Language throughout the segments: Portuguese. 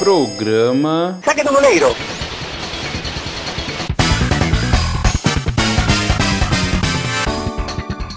Programa. Saque do goleiro!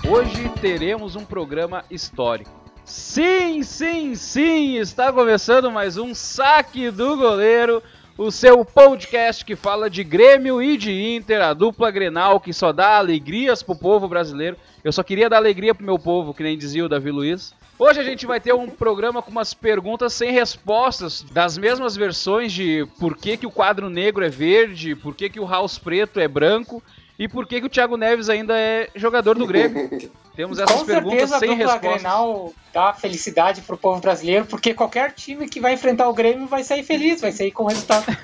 Hoje teremos um programa histórico. Sim, sim, sim! Está começando mais um Saque do Goleiro, o seu podcast que fala de Grêmio e de Inter, a dupla Grenal que só dá alegrias pro povo brasileiro. Eu só queria dar alegria pro meu povo, que nem dizia o Davi Luiz. Hoje a gente vai ter um programa com umas perguntas sem respostas, das mesmas versões de por que, que o quadro negro é verde, por que, que o house preto é branco e por que, que o Thiago Neves ainda é jogador do Grêmio. Temos essas Com perguntas certeza a sem dupla respostas. Grenal dá felicidade pro povo brasileiro, porque qualquer time que vai enfrentar o Grêmio vai sair feliz, vai sair com resultado.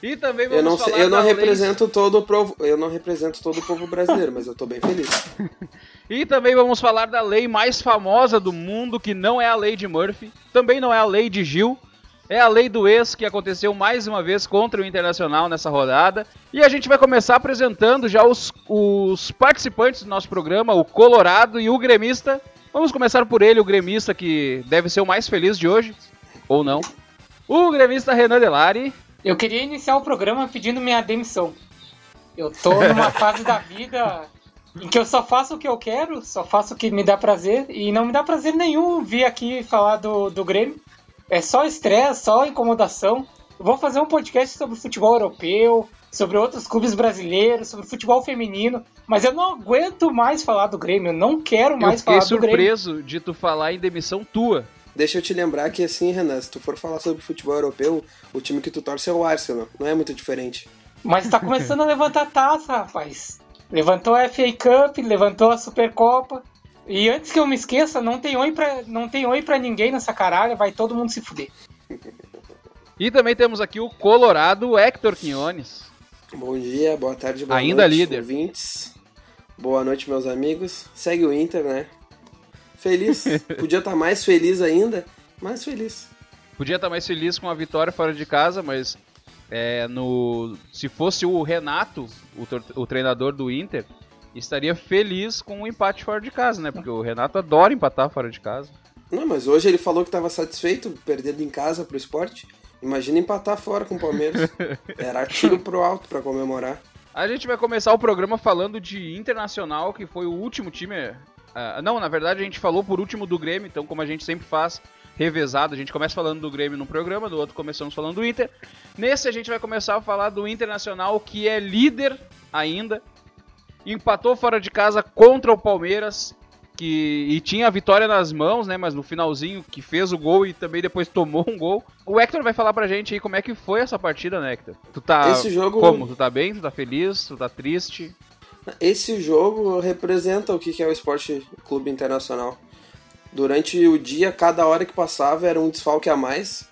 E também vamos Eu não, falar eu não represento todo o provo- eu não represento todo o povo brasileiro, mas eu tô bem feliz. E também vamos falar da lei mais famosa do mundo, que não é a lei de Murphy, também não é a lei de Gil, é a lei do ex que aconteceu mais uma vez contra o Internacional nessa rodada. E a gente vai começar apresentando já os, os participantes do nosso programa, o Colorado e o Gremista. Vamos começar por ele, o Gremista, que deve ser o mais feliz de hoje, ou não. O Gremista Renan Delari. Eu queria iniciar o programa pedindo minha demissão. Eu tô numa fase da vida que eu só faço o que eu quero, só faço o que me dá prazer, e não me dá prazer nenhum vir aqui falar do, do Grêmio. É só estresse, só incomodação. Eu vou fazer um podcast sobre futebol europeu, sobre outros clubes brasileiros, sobre futebol feminino, mas eu não aguento mais falar do Grêmio, eu não quero Eu mais fiquei falar do Grêmio. surpreso de tu falar em demissão tua. Deixa eu te lembrar que assim, Renan, se tu for falar sobre futebol europeu, o time que tu torce é o Arsenal, não é muito diferente. Mas tá começando a levantar taça, rapaz. Levantou a FA Cup, levantou a Supercopa. E antes que eu me esqueça, não tem oi pra, não tem oi pra ninguém nessa caralho, vai todo mundo se fuder. E também temos aqui o Colorado Hector Quinones. Bom dia, boa tarde, boa Ainda noite, líder. ouvintes. Boa noite, meus amigos. Segue o Inter, né? Feliz. Podia estar mais feliz ainda, mais feliz. Podia estar mais feliz com a vitória fora de casa, mas é, no se fosse o Renato, o, o treinador do Inter, estaria feliz com o empate fora de casa, né? Porque o Renato adora empatar fora de casa. Não, mas hoje ele falou que estava satisfeito perdendo em casa pro esporte. Imagina empatar fora com o Palmeiras. Era tiro pro alto pra comemorar. A gente vai começar o programa falando de Internacional, que foi o último time. ah, não, na verdade a gente falou por último do Grêmio, então como a gente sempre faz, revezado, a gente começa falando do Grêmio num programa, do outro começamos falando do Inter. Nesse a gente vai começar a falar do Internacional, que é líder ainda. Empatou fora de casa contra o Palmeiras, que e tinha a vitória nas mãos, né? Mas no finalzinho que fez o gol e também depois tomou um gol. O Hector vai falar pra gente aí como é que foi essa partida, né, Hector? Tu tá Esse jogo- como? Tu tá bem? Tu tá feliz? Tu tá triste? Esse jogo representa o que que é o Esporte Clube Internacional. Durante o dia, cada hora que passava era um desfalque a mais.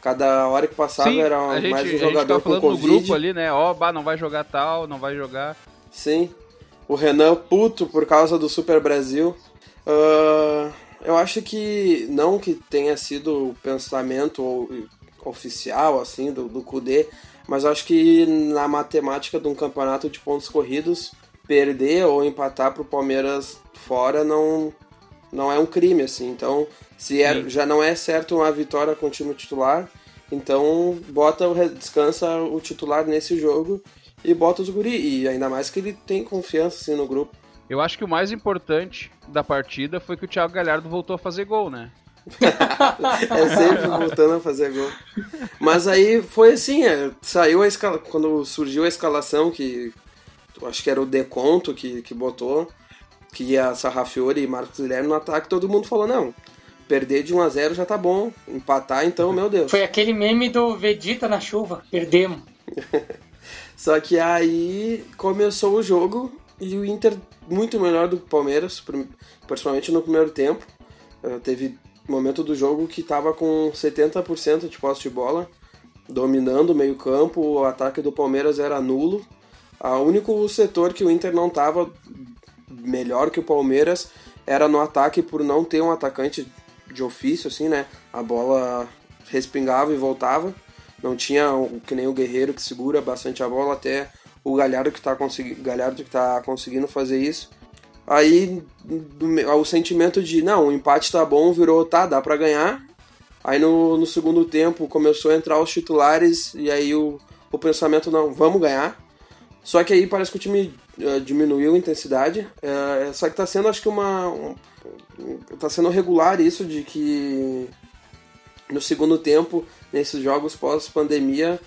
Cada hora que passava Sim, era a gente, mais a um gente jogador tava com falando no Covid. grupo ali, né? Ó, não vai jogar tal, não vai jogar. Sim. O Renan puto por causa do Super Brasil. Ah, eu acho que não que tenha sido o pensamento oficial assim do, do Kudê, mas acho que na matemática de um campeonato de pontos corridos, perder ou empatar pro Palmeiras fora não não é um crime assim. Então, se é, já não é certo uma vitória com o time titular, então bota o descansa o titular nesse jogo e bota os guri. E ainda mais que ele tem confiança assim, no grupo. Eu acho que o mais importante da partida foi que o Thiago Galhardo voltou a fazer gol, né? É sempre voltando a fazer gol. Mas aí foi assim, é, saiu a escala, quando surgiu a escalação que acho que era o Deconto que, que botou, que ia Sarrafiori e Marcos Guilherme no ataque, todo mundo falou, não, perder de 1 a 0 já tá bom, empatar então, meu Deus. Foi aquele meme do Vegeta na chuva, perdemos. Só que aí começou o jogo e o Inter muito melhor do que o Palmeiras, principalmente no primeiro tempo. Eh, Teve momento do jogo que tava com 70% de posse de bola, dominando o meio-campo, o ataque do Palmeiras era nulo. O único setor que o Inter não tava melhor que o Palmeiras era no ataque por não ter um atacante de ofício, assim, né? A bola respingava e voltava. Não tinha o, que nem o Guerreiro que segura bastante a bola, até o Galhardo que tá, consegui, Galhardo que tá conseguindo fazer isso. Aí o sentimento de não, o empate tá bom virou, tá, dá pra ganhar. Aí no, no segundo tempo começou a entrar os titulares e aí o, o pensamento não, vamos ganhar. Só que aí parece que o time uh, diminuiu a intensidade. Uh, só que tá sendo, acho que uma. Um, tá sendo regular isso de que no segundo tempo, nesses jogos pós-pandemia,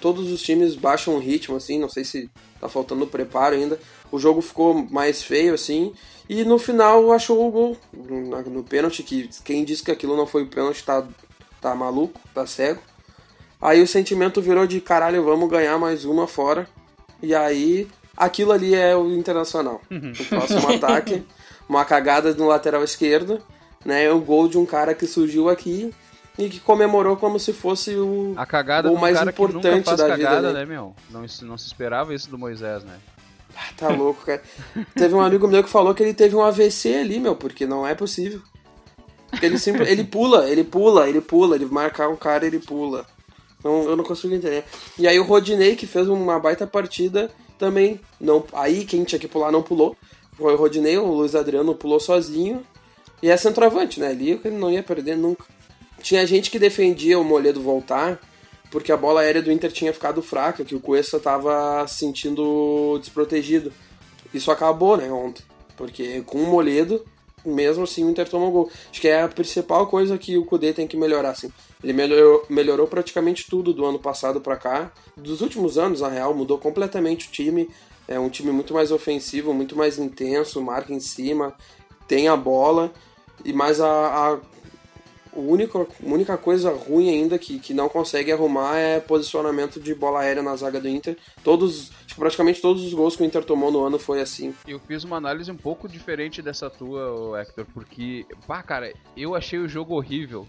todos os times baixam o ritmo, assim, não sei se tá faltando preparo ainda. O jogo ficou mais feio, assim, e no final achou o gol no, no pênalti, que quem disse que aquilo não foi pênalti tá, tá maluco, tá cego. Aí o sentimento virou de caralho, vamos ganhar mais uma fora. E aí, aquilo ali é o Internacional. Uhum. O próximo ataque, uma cagada no lateral esquerdo, né? O gol de um cara que surgiu aqui e que comemorou como se fosse o a cagada o mais importante da cagada, vida. Né, meu? Não, não se esperava isso do Moisés, né? Ah, tá louco, cara. teve um amigo meu que falou que ele teve um AVC ali, meu, porque não é possível. Ele sempre, ele pula, ele pula, ele pula, ele marca um cara, ele pula. Não, eu não consigo entender. E aí o Rodinei, que fez uma baita partida, também não. Aí quem tinha que pular não pulou. Foi o Rodinei, o Luiz Adriano pulou sozinho. E é centroavante, né? Ali ele não ia perder nunca. Tinha gente que defendia o Moledo voltar porque a bola aérea do Inter tinha ficado fraca, que o Cuesta estava se sentindo desprotegido. Isso acabou, né, ontem. Porque com o Moledo, mesmo assim o Inter tomou gol. Acho que é a principal coisa que o Kudê tem que melhorar, assim. Ele melhorou, melhorou praticamente tudo do ano passado para cá. Dos últimos anos, na real, mudou completamente o time. É um time muito mais ofensivo, muito mais intenso, marca em cima, tem a bola. E mais a, a única, única coisa ruim ainda que, que não consegue arrumar é posicionamento de bola aérea na zaga do Inter. Todos, tipo, praticamente todos os gols que o Inter tomou no ano foi assim. Eu fiz uma análise um pouco diferente dessa tua, Hector, porque, pá, cara, eu achei o jogo horrível.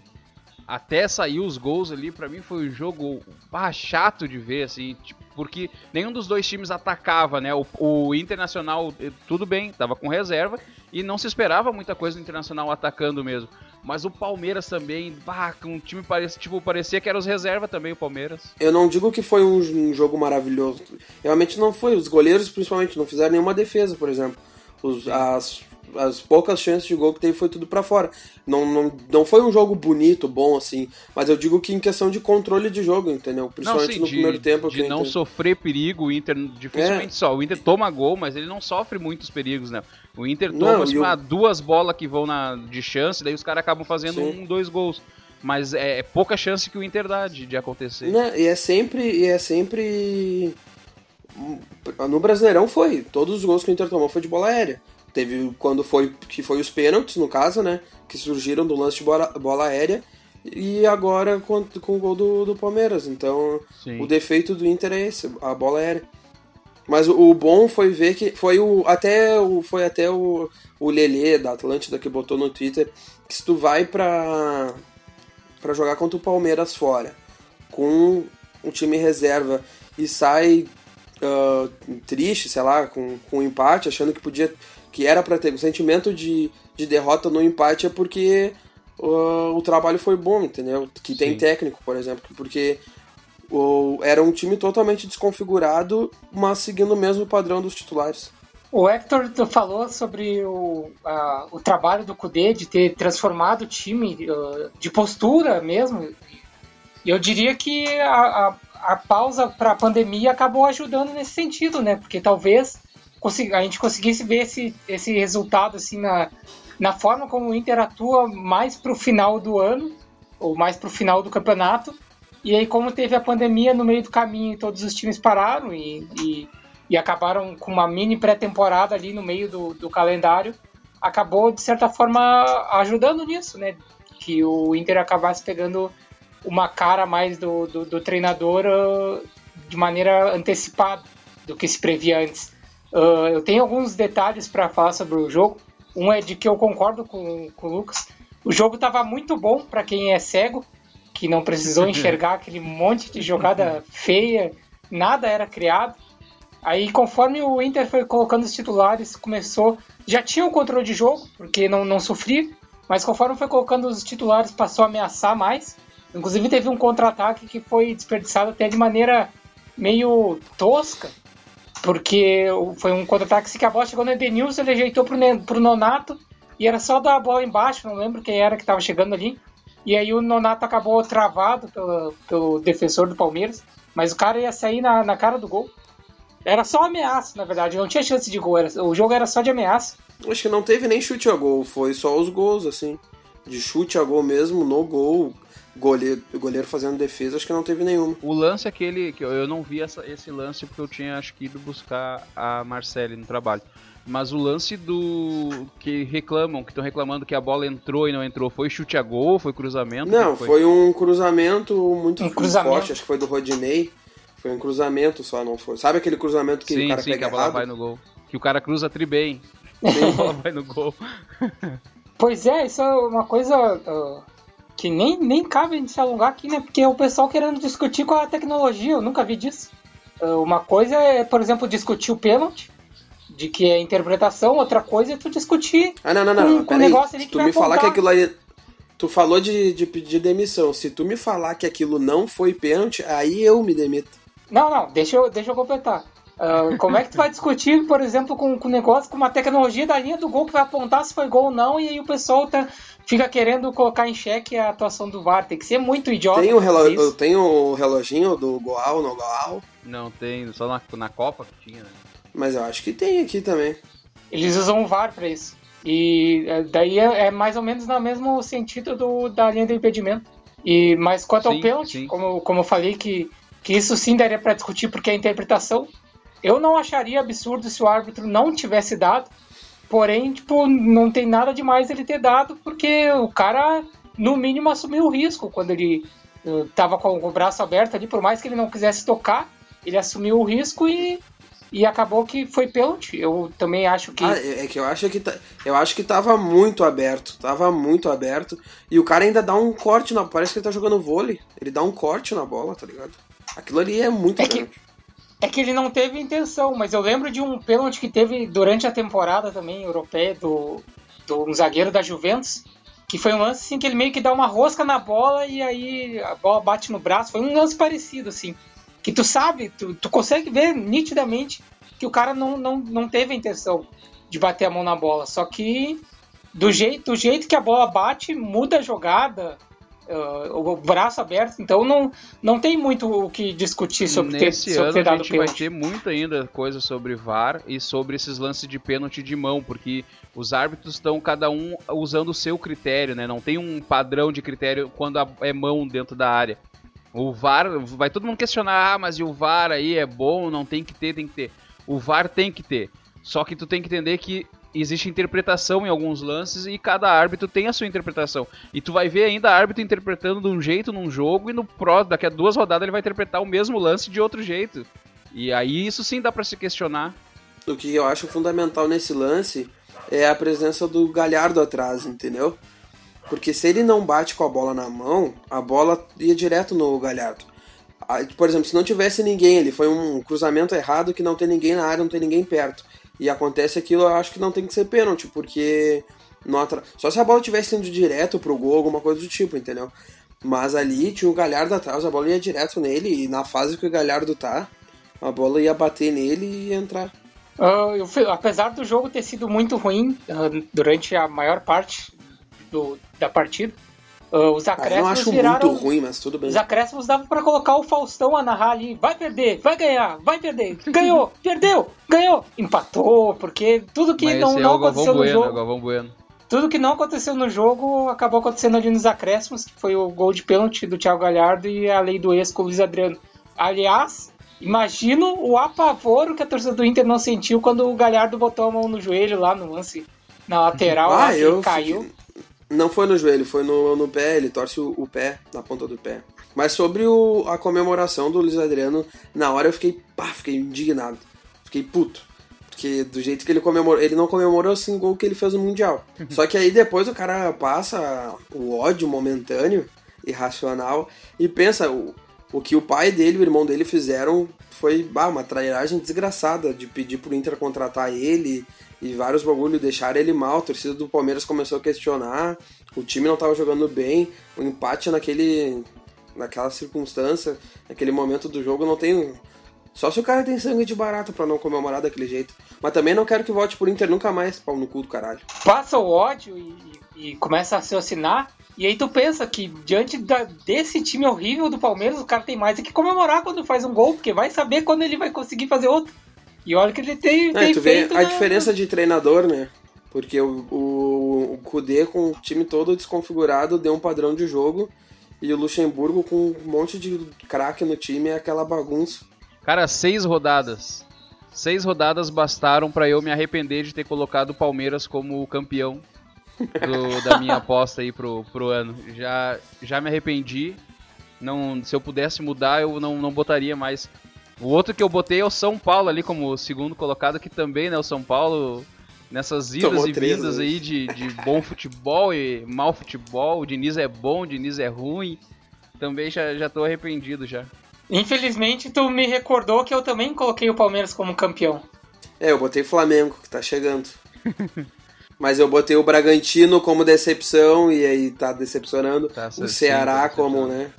Até sair os gols ali, para mim foi um jogo pá, chato de ver, assim, tipo, porque nenhum dos dois times atacava, né? O, o Internacional, eh, tudo bem, tava com reserva, e não se esperava muita coisa do Internacional atacando mesmo. Mas o Palmeiras também, bah, um time parecia, tipo, parecia que era os reserva também, o Palmeiras. Eu não digo que foi um, jogo maravilhoso. Realmente não foi. Os goleiros, principalmente, não fizeram nenhuma defesa, por exemplo. Os, as as poucas chances de gol que teve foi tudo para fora. Não, não, não foi um jogo bonito, bom, assim, mas eu digo que em questão de controle de jogo, entendeu? Principalmente não, sim, no de, primeiro tempo. De não sofrer perigo, o Inter dificilmente é. só. O Inter toma gol, mas ele não sofre muitos perigos, né? O Inter toma não, assim, eu... duas bolas que vão na, de chance, daí os caras acabam fazendo sim. um, dois gols. Mas é, é, pouca chance que o Inter dá de, de acontecer. Não, e é sempre. E é sempre. No Brasileirão foi. Todos os gols que o Inter tomou foi de bola aérea. Teve quando foi que foi os pênaltis, no caso, né? Que surgiram do lance de bola, bola aérea. E agora com, com o gol do, do Palmeiras. Então, Sim. o defeito do Inter é esse, a bola aérea. Mas o, o bom foi ver que foi o até o foi até o, o Lelê da Atlântida que botou no Twitter que se tu vai pra, pra jogar contra o Palmeiras fora com um time reserva e sai uh, triste, sei lá, com, com um empate, achando que podia que era para ter. O sentimento de, de derrota no empate é porque uh, o trabalho foi bom, entendeu? Que Sim. tem técnico, por exemplo, porque uh, era um time totalmente desconfigurado, mas seguindo o mesmo padrão dos titulares. O Hector falou sobre o, a, o trabalho do Kudê de ter transformado o time uh, de postura mesmo. E eu diria que a, a, a pausa para a pandemia acabou ajudando nesse sentido, né? Porque talvez a gente conseguisse ver esse, esse resultado assim na, na forma como o Inter atua mais para o final do ano, ou mais para o final do campeonato. E aí, como teve a pandemia no meio do caminho, todos os times pararam e, e, e acabaram com uma mini pré-temporada ali no meio do, do calendário, acabou, de certa forma, ajudando nisso, né? Que o Inter acabasse pegando uma cara mais do, do, do treinador uh, de maneira antecipada do que se previa antes. Uh, eu tenho alguns detalhes para falar sobre o jogo. Um é de que eu concordo com, com o Lucas. O jogo estava muito bom para quem é cego, que não precisou enxergar aquele monte de jogada feia, nada era criado. Aí, conforme o Inter foi colocando os titulares, começou. Já tinha o controle de jogo, porque não, não sofria, mas conforme foi colocando os titulares, passou a ameaçar mais. Inclusive, teve um contra-ataque que foi desperdiçado até de maneira meio tosca, porque foi um contra-ataque que a bola chegou no Edenilson, ele ajeitou pro, pro Nonato e era só dar a bola embaixo, não lembro quem era que estava chegando ali. E aí o Nonato acabou travado pelo, pelo defensor do Palmeiras. Mas o cara ia sair na, na cara do gol. Era só ameaça, na verdade. Não tinha chance de gol. Era, o jogo era só de ameaça. Acho que não teve nem chute a gol. Foi só os gols, assim. De chute a gol mesmo, no gol. Goleiro, goleiro fazendo defesa, acho que não teve nenhuma. O lance é aquele que eu, não vi essa, esse lance porque eu tinha acho que ido buscar a Marcele no trabalho. Mas o lance do que reclamam, que estão reclamando que a bola entrou e não entrou, foi chute a gol, foi cruzamento? Não, foi? foi? um cruzamento muito Um cruzamento. forte, acho que foi do Rodinei. Foi um cruzamento só, não foi. Sabe aquele cruzamento que sim, o cara sim, pega que a bola errado? vai no gol. Que o cara cruza tri bem. a bola vai no gol. Pois é, isso é uma coisa ah, que nem, nem cabe a gente se alongar aqui, né? Porque é o pessoal querendo discutir com a tecnologia, eu nunca vi disso. Ah, uma coisa é, por exemplo, discutir o pênalti, de que é interpretação, outra coisa é tu discutir Ah, não, não, não. com, com peraí. negócio ali Se que tu me falar que aquilo aí. Tu falou de, de pedir demissão. Se tu me falar que aquilo não foi pênalti, aí eu me demito. Não, não, deixa eu, deixa eu completar. Ah, como é que tu vai discutir, por exemplo, com com o negócio, com uma tecnologia da linha do gol que vai apontar se foi gol ou não, e aí o pessoal tá, fica querendo colocar em xeque a atuação do VAR. Tem que ser muito idiota. Tem o, relo... fazer isso. eu tenho o reloginho do Goal, no Goal, Não tem, só na, na Copa que tinha, né? mas eu acho que tem aqui também. Eles usam o VAR pra isso. E é, daí é, é mais ou menos no mesmo sentido do, da linha do impedimento. E, mas quanto ao Sim, pênalti, sim. como, como eu falei, que, que isso sim daria pra discutir porque é interpretação. Eu não acharia absurdo se o árbitro não tivesse dado. Porém, tipo, não tem nada demais ele ter dado, porque o cara, no mínimo, assumiu o risco quando ele eh, tava com o braço aberto ali, por mais que ele não quisesse tocar, ele assumiu o risco e, e acabou que foi pênalti. Eu também acho que. Ah, é é que eu acho que tá- eu acho que tava muito aberto, tava muito aberto. E o cara ainda dá um corte na, parece que ele tá jogando vôlei. Ele dá um corte na bola, tá ligado? Aquilo ali é muito É que- aberto. É que ele não teve intenção, mas eu lembro de um pênalti que teve durante a temporada também europeia do, do um zagueiro da Juventus, que foi um lance assim que ele meio que dá uma rosca na bola e aí a bola bate no braço. Foi um lance parecido assim, que tu sabe, tu, tu consegue ver nitidamente que o cara não, não, não teve a intenção de bater a mão na bola, só que do jeito, do jeito que a bola bate, muda a jogada. Ah, o braço aberto, então não, não tem muito o que discutir sobre ter, Nesse sobre ano ter a dado gente vai pênalti. ter muito ainda coisa sobre VAR e sobre esses lances de pênalti de mão, porque os árbitros estão cada um usando o seu critério, né? Não tem um padrão de critério quando a- é mão dentro da área. O VAR, vai todo mundo questionar, ah, mas e o VAR aí é bom, não tem que ter, tem que ter. O VAR tem que ter. Só que tu tem que entender que existe interpretação em alguns lances e cada árbitro tem a sua interpretação. E tu vai ver ainda árbitro interpretando de um jeito num jogo e no pró, daqui a duas rodadas ele vai interpretar o mesmo lance de outro jeito. E aí isso sim dá pra se questionar. O que eu acho fundamental nesse lance é a presença do Galhardo atrás, entendeu? Porque se ele não bate com a bola na mão, a bola ia direto no Galhardo. Aí, Por exemplo, se não tivesse ninguém ali, foi um cruzamento errado que não tem ninguém na área, não tem ninguém perto. E acontece aquilo, eu acho que não tem que ser pênalti, porque não atra... só se a bola tivesse indo direto pro gol, alguma coisa do tipo, entendeu? Mas ali tinha o Galhardo atrás, a bola ia direto nele, e na fase que o Galhardo tá, a bola ia bater nele e entrar. Ah, eu apesar do jogo ter sido muito ruim ah, durante a maior parte do- da partida, ah, os Ah, eu acréscimos acho viraram. muito ruim, mas tudo bem. Os acréscimos dava pra colocar o Faustão a narrar ali. Vai perder, vai ganhar, vai perder. Ganhou, perdeu, ganhou, empatou, porque tudo que Mas não, é não o Galvão aconteceu no Bueno, é jogo. Galvão Bueno. Tudo que não aconteceu no jogo acabou acontecendo ali nos acréscimos, que foi o gol de pênalti do Thiago Galhardo e a lei do ex com o Luiz Adriano. Aliás, imagino o apavoro que a torcida do Inter não sentiu quando o Galhardo botou a mão no joelho lá no lance, na lateral, lá, Ah, eu caiu. fiquei- Não foi no joelho, foi no, no pé, ele torce o, o pé, na ponta do pé. Mas sobre o- a comemoração do Luiz Adriano, na hora eu fiquei, pá, fiquei indignado. Fiquei puto. Porque do jeito que ele comemorou, ele não comemorou assim o gol que ele fez no Mundial. Só que aí depois o cara passa o ódio momentâneo, irracional, e pensa, o, o que o pai dele e o irmão dele fizeram foi bah, uma trairagem desgraçada de pedir pro Inter contratar ele e vários bagulho, deixaram ele mal. A torcida do Palmeiras começou a questionar, o time não tava jogando bem, o empate naquele naquela circunstância, naquele momento do jogo não tem só se o cara tem sangue de barata pra não comemorar daquele jeito. Mas também não quero que volte pro Inter nunca mais, pau no cu do caralho. passa o ódio e, e começa a raciocinar, E aí tu pensa que diante da, desse time horrível do Palmeiras, o cara tem mais é que comemorar quando faz um gol, porque vai saber quando ele vai conseguir fazer outro. E olha que ele tem, É, tem tu vê feito. a diferença de treinador, né? Porque o, o, o Kudê com o time todo desconfigurado deu um padrão de jogo e o Luxemburgo com um monte de craque no time é aquela bagunça. Cara, seis rodadas. Seis rodadas bastaram pra eu me arrepender de ter colocado o Palmeiras como campeão do- da minha aposta aí pro, pro ano. Já, já me arrependi. Não, se eu pudesse mudar, eu não, não botaria mais. O outro que eu botei é o São Paulo ali como segundo colocado, que também, né? O São Paulo nessas idas Tomou e vindas aí de, de bom futebol e mau futebol. O Diniz é bom, o Diniz é ruim. Também já, já tô arrependido já. Infelizmente, tu me recordou que eu também coloquei o Palmeiras como campeão. É, eu botei Flamengo, que tá chegando. Mas eu botei o Bragantino como decepção e aí tá decepcionando. Tá, o Ceará decepcionando. como, né?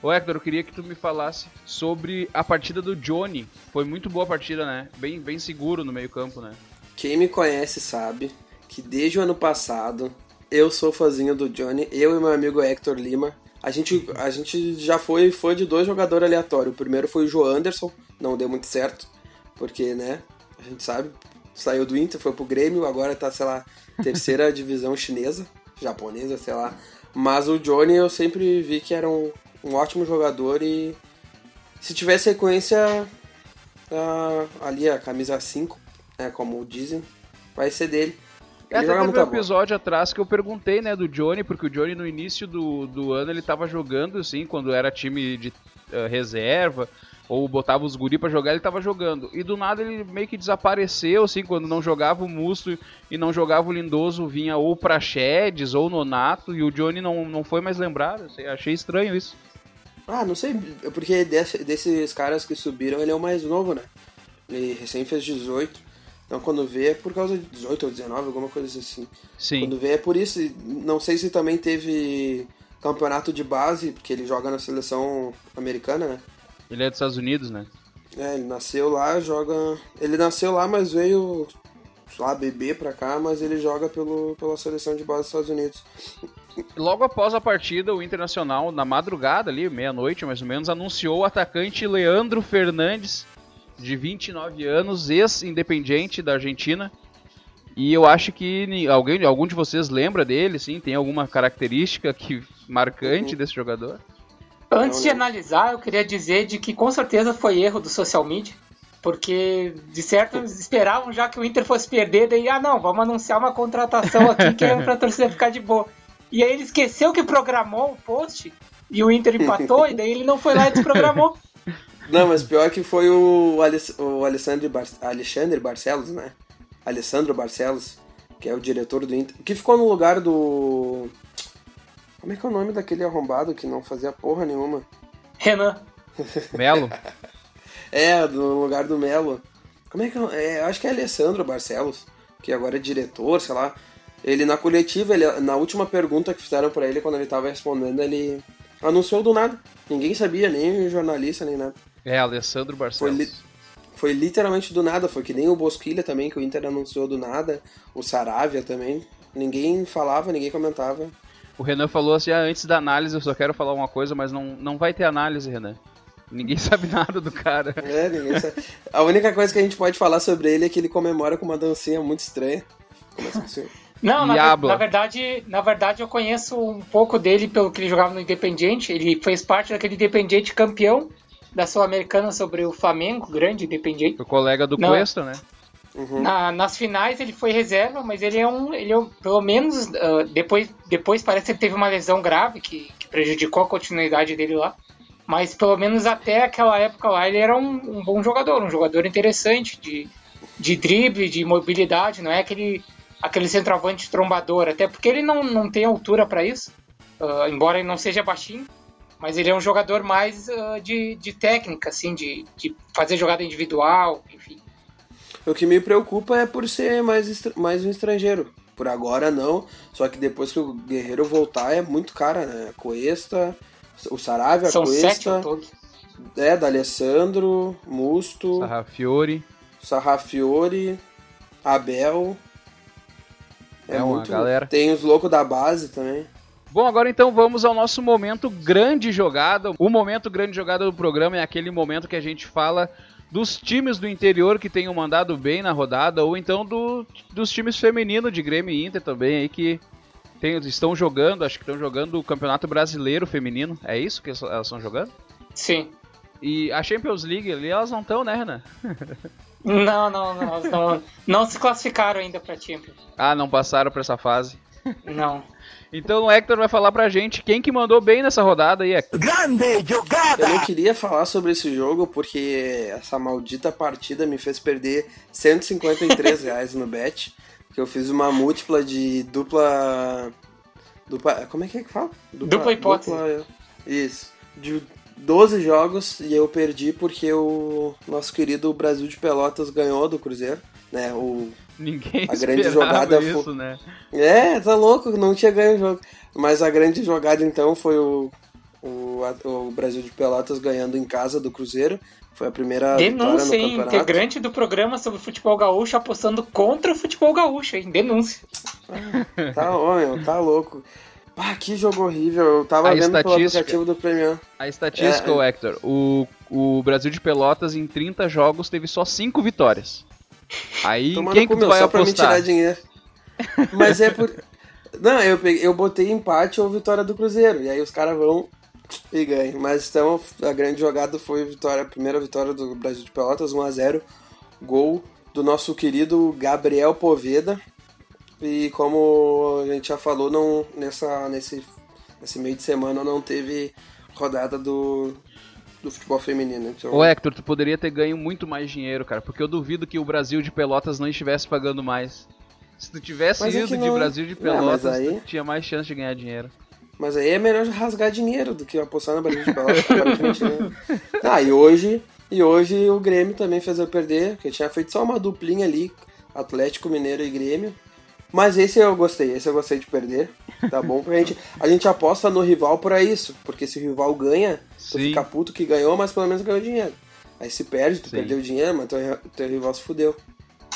Ô Hector, eu queria que tu me falasse sobre a partida do Johnny. Foi muito boa a partida, né? Bem, bem seguro no meio campo, né? Quem me conhece sabe que desde o ano passado eu sou fãzinho do Johnny, eu e meu amigo Hector Lima. A gente, a gente já foi fã de dois jogadores aleatórios. O primeiro foi o Joe Anderson, não deu muito certo, porque, né, a gente sabe, saiu do Inter, foi pro Grêmio, agora tá, sei lá, terceira divisão chinesa, japonesa, sei lá. Mas o Johnny eu sempre vi que era um, um ótimo jogador e se tiver sequência ah, ali a camisa 5, né, como dizem, vai ser dele. Ele até teve um bola. episódio atrás que eu perguntei, né, do Johnny, porque o Johnny no início do, do ano ele tava jogando, assim, quando era time de eh, reserva, ou botava os guri pra jogar, ele tava jogando. E do nada ele meio que desapareceu, assim, quando não jogava o Musto e não jogava o Lindoso, vinha ou pra Chedes ou Nonato, e o Johnny não, não foi mais lembrado. assim, achei estranho isso. Ah, não sei, porque desse- desses caras que subiram, ele é o mais novo, né? Ele recém fez 18. Então quando vê é por causa de 18 ou 19, alguma coisa assim. Sim. Quando vê é por isso. Não sei se também teve campeonato de base, porque ele joga na seleção americana, né? Ele é dos Estados Unidos, né? É, ele nasceu lá, joga. Ele nasceu lá, mas veio, sei lá, bebê pra cá, mas ele joga pelo, pela seleção de base dos Estados Unidos. Logo após a partida, o Internacional, na madrugada ali, meia-noite mais ou menos, anunciou o atacante Leandro Fernandes, de 29 anos, ex-independente da Argentina. E eu acho que alguém, algum de vocês lembra dele, sim? Tem alguma característica que marcante desse jogador? Antes de analisar, eu queria dizer de que com certeza foi erro do social media, porque de certo eles esperavam já que o Inter fosse perder, daí, ah não, vamos anunciar uma contratação aqui que é pra torcida ficar de boa. E aí ele esqueceu que programou o post e o Inter empatou, e daí ele não foi lá e desprogramou. Não, mas pior que foi o, Aless- o Alessandro Bar Alexandre Barcelos, né? Alessandro Barcelos, que é o diretor do Inter. Que ficou no lugar do. Como é que é o nome daquele arrombado que não fazia porra nenhuma? Renan. Melo? É, no lugar do Melo. Como é que é? é acho que é Alessandro Barcelos, que agora é diretor, sei lá. Ele na coletiva, ele, na última pergunta que fizeram pra ele, quando ele tava respondendo, ele anunciou do nada. Ninguém sabia, nem jornalista, nem nada. É, Alessandro Barcelos. Foi li- Foi literalmente do nada, foi que nem o Bosquilha também, que o Inter anunciou do nada, o Saravia também. Ninguém falava, ninguém comentava. O Renan falou assim, ah, antes da análise eu só quero falar uma coisa, mas não, não vai ter análise, Renan. Ninguém sabe nada do cara. É, ninguém sabe. A única coisa que a gente pode falar sobre ele é que ele comemora com uma dancinha muito estranha. Começa assim. Não, na, na verdade, na verdade eu conheço um pouco dele pelo que ele jogava no Independiente. Ele fez parte daquele Independiente campeão da Sul-Americana sobre o Flamengo, grande Independiente. Foi colega do Não. Cuesta, né? Uhum. Na- nas finais ele foi reserva, mas ele é um, ele é um- pelo menos ah, depois, depois parece que ele teve uma lesão grave que, que prejudicou a continuidade dele lá. Mas pelo menos até aquela época lá ele era um, um bom jogador, um jogador interessante de, de drible, de mobilidade, não é aquele aquele centroavante trombador, até porque ele não, não tem altura para isso, ah, embora ele não seja baixinho. Mas ele é um jogador mais ah, de, de técnica, assim, de, de fazer jogada individual, enfim. O que me preocupa é por ser mais, mais um estrangeiro. Por agora não, só que depois que o Guerreiro voltar é muito cara, né? Cuesta, o Saravia, São sete ao todo. é, D'Alessandro, Musto, Sarrafiori. Sarrafiore, Abel. É uma galera. Tem os loucos da base também. Bom, agora então vamos ao nosso momento grande jogada. O momento grande jogada do programa é aquele momento que a gente fala dos times do interior que tenham mandado bem na rodada, ou então do, dos times femininos de Grêmio e Inter também aí que tem, estão jogando, acho que estão jogando o Campeonato Brasileiro Feminino. É isso que elas estão jogando? Sim. E a Champions League ali, elas não estão, né, Renan? não, não, não, não, não se classificaram ainda pra Champions. Ah, não passaram pra essa fase. Não. Então o Hector vai falar pra gente quem que mandou bem nessa rodada aí, Hector. Grande jogada! Eu não queria falar sobre esse jogo porque essa maldita partida me fez perder 153 reais no bet. Que eu fiz uma múltipla de dupla. Dupla. Como é que é que fala? Dupla, dupla hipótese. Dupla, isso. De 12 jogos e eu perdi porque o nosso querido Brasil de Pelotas ganhou do Cruzeiro. Né, o Ninguém a grande jogada isso, foi... né? É, tá louco, não tinha ganho o jogo. Mas a grande jogada então foi o, o, o Brasil de Pelotas ganhando em casa do Cruzeiro. Foi a primeira Denúncia, vitória no hein? Integrante do programa sobre futebol gaúcho apostando contra o futebol gaúcho, hein? Denúncia. tá, homem, tá louco. Ah, que jogo horrível. Eu tava a vendo pelo aplicativo do Premium. A estatística, é, Hector, o, o Brasil de Pelotas em 30 jogos teve só 5 vitórias. Aí quem que tu vai apostar? Pra me tirar dinheiro. Mas é por... Não, eu, peguei, eu botei empate ou vitória do Cruzeiro. E aí os caras vão e ganham. Mas então a grande jogada foi a, vitória, a primeira vitória do Brasil de Pelotas, 1x0. Gol do nosso querido Gabriel Poveda. E como a gente já falou, não, nessa, nesse, nesse meio de semana não teve rodada do, do futebol feminino. Então... Ô Hector, tu poderia ter ganho muito mais dinheiro, cara, porque eu duvido que o Brasil de Pelotas não estivesse pagando mais. Se tu tivesse mas é ido é de Brasil de Pelotas, não, aí... tinha mais chance de ganhar dinheiro. Mas aí é melhor rasgar dinheiro do que apostar no Brasil de Pelotas, né? Ah, e hoje, e hoje o Grêmio também fez eu perder, porque tinha feito só uma duplinha ali, Atlético Mineiro e Grêmio. Mas esse eu gostei, esse eu gostei de perder. Tá bom? Porque a gente, a gente aposta no rival por isso. Porque se o rival ganha, tu Sim. fica puto que ganhou, mas pelo menos ganhou dinheiro. Aí se perde, tu Sim. perdeu dinheiro, mas teu, teu rival se fudeu.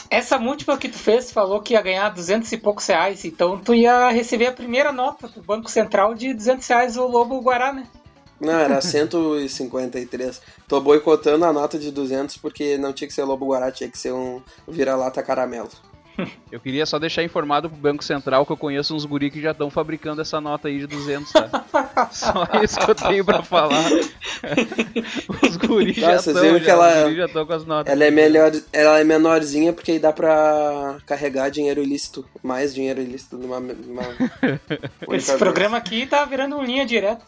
Essa múltipla que tu fez falou que ia ganhar 200 e poucos reais, então tu ia receber a primeira nota do Banco Central de 200 reais o Lobo Guará, né? Não, era 153. Tô boicotando a nota de 200 porque não tinha que ser Lobo Guará, tinha que ser um vira-lata caramelo. Eu queria só deixar informado pro Banco Central que eu conheço uns guri que já estão fabricando essa nota aí de 200, tá? só isso que eu tenho pra falar. Os guris já estão que ela, já com as notas. Ela é, melhor, ela é menorzinha porque aí dá pra carregar dinheiro ilícito, mais dinheiro ilícito numa... numa Esse programa aqui tá virando um linha direta.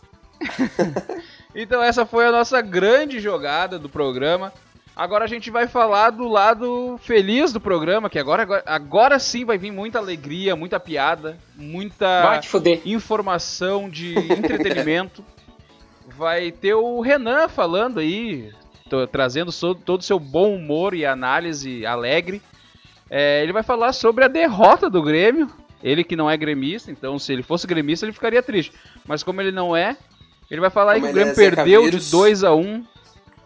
então essa foi a nossa grande jogada do programa. Agora a gente vai falar do lado feliz do programa, que agora, agora, agora sim vai vir muita alegria, muita piada, muita informação de entretenimento. vai ter o Renan falando aí, trazendo so, todo o seu bom humor e análise alegre. É, ele vai falar sobre a derrota do Grêmio. Ele que não é gremista, então se ele fosse gremista ele ficaria triste. Mas como ele não é, ele vai falar como aí que o Grêmio é perdeu de 2 a 1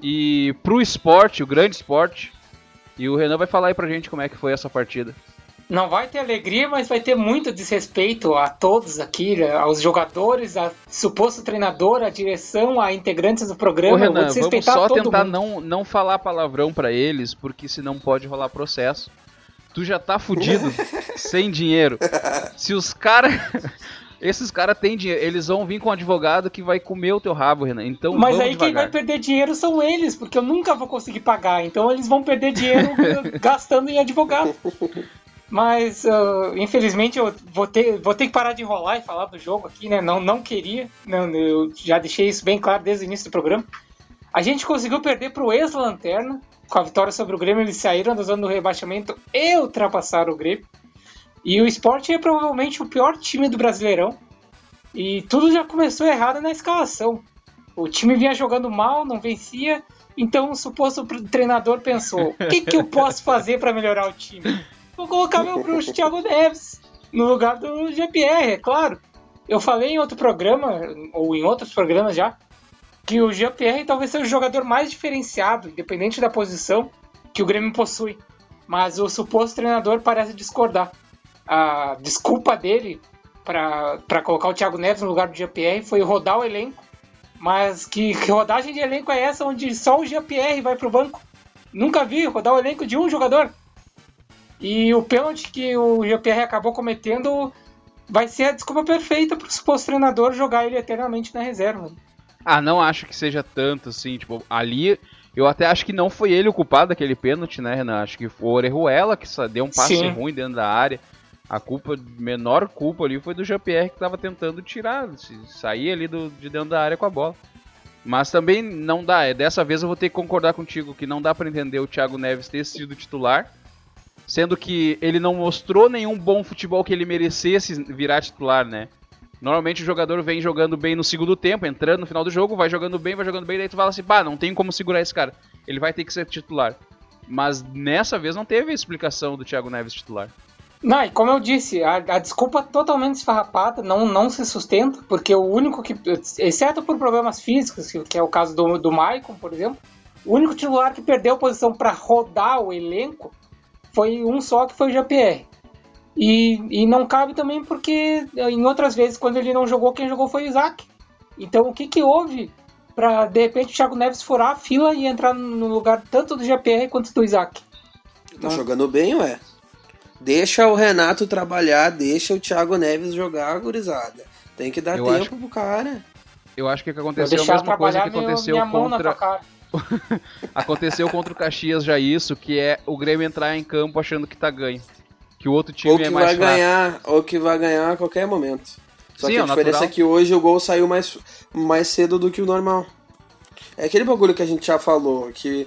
e pro esporte, o grande esporte. E o Renan vai falar aí pra gente como é que foi essa partida. Não vai ter alegria, mas vai ter muito desrespeito a todos aqui, né? aos jogadores, a suposto treinador, a direção, a integrantes do programa. Ô, Renan, vamos só tentar não, não falar palavrão para eles, porque senão pode rolar processo. Tu já tá fudido, sem dinheiro. Se os caras esses caras têm dinheiro, eles vão vir com um advogado que vai comer o teu rabo, Renan. Então Mas aí devagar. quem vai perder dinheiro são eles, porque eu nunca vou conseguir pagar. Então eles vão perder dinheiro gastando em advogado. Mas, uh, infelizmente, eu vou ter, vou ter que parar de enrolar e falar do jogo aqui, né? Não, não queria. Não, eu já deixei isso bem claro desde o início do programa. A gente conseguiu perder para o ex-lanterna. Com a vitória sobre o Grêmio, eles saíram da zona do rebaixamento e ultrapassaram o Grêmio. E o esporte é provavelmente o pior time do Brasileirão. E tudo já começou errado na escalação. O time vinha jogando mal, não vencia. Então o suposto treinador pensou: o que, que eu posso fazer para melhorar o time? Vou colocar meu bruxo Thiago Neves no lugar do GPR, é claro. Eu falei em outro programa, ou em outros programas já, que o GPR talvez seja o jogador mais diferenciado, independente da posição, que o Grêmio possui. Mas o suposto treinador parece discordar a desculpa dele para colocar o Thiago Neves no lugar do GPR foi rodar o elenco. Mas que, que rodagem de elenco é essa onde só o GPR vai pro banco? Nunca vi rodar o elenco de um jogador. E o pênalti que o GPR acabou cometendo vai ser a desculpa perfeita para o suposto treinador jogar ele eternamente na reserva. Ah, não acho que seja tanto assim, tipo, ali eu até acho que não foi ele o culpado daquele pênalti, né, Renan? Acho que foi o Orejuela que deu um passe Sim. ruim dentro da área. A culpa, menor culpa ali foi do Jean-Pierre que estava tentando tirar, sair ali do, de dentro da área com a bola. Mas também não dá, é, dessa vez eu vou ter que concordar contigo que não dá para entender o Thiago Neves ter sido titular, sendo que ele não mostrou nenhum bom futebol que ele merecesse virar titular, né? Normalmente o jogador vem jogando bem no segundo tempo, entrando no final do jogo, vai jogando bem, vai jogando bem, daí tu fala assim, pá, não tem como segurar esse cara. Ele vai ter que ser titular. Mas nessa vez não teve explicação do Thiago Neves titular. Não, e como eu disse, a, a, desculpa totalmente esfarrapada não, não se sustenta, porque o único que, exceto por problemas físicos, que, é o caso do, do Maicon, por exemplo, o único titular que perdeu posição para rodar o elenco foi um só, que foi o Jean-Pierre. E, e não cabe também porque em outras vezes, quando ele não jogou, quem jogou foi o Isaac. Então o que, que houve para de repente o Thiago Neves furar a fila e entrar no lugar tanto do GPR quanto do Isaac? Tá jogando bem, ué. Deixa o Renato trabalhar, deixa o Thiago Neves jogar a gurizada. Tem que dar eu tempo acho... pro cara. Eu acho que, que aconteceu a mesma coisa que aconteceu meu, contra. aconteceu contra o Caxias já isso, que é o Grêmio entrar em campo achando que tá ganho que o outro time ou que é mais vai fraco. ganhar ou que vai ganhar a qualquer momento. Só Sim, que a é diferença natural. é que hoje o gol saiu mais, mais cedo do que o normal. É aquele bagulho que a gente já falou, que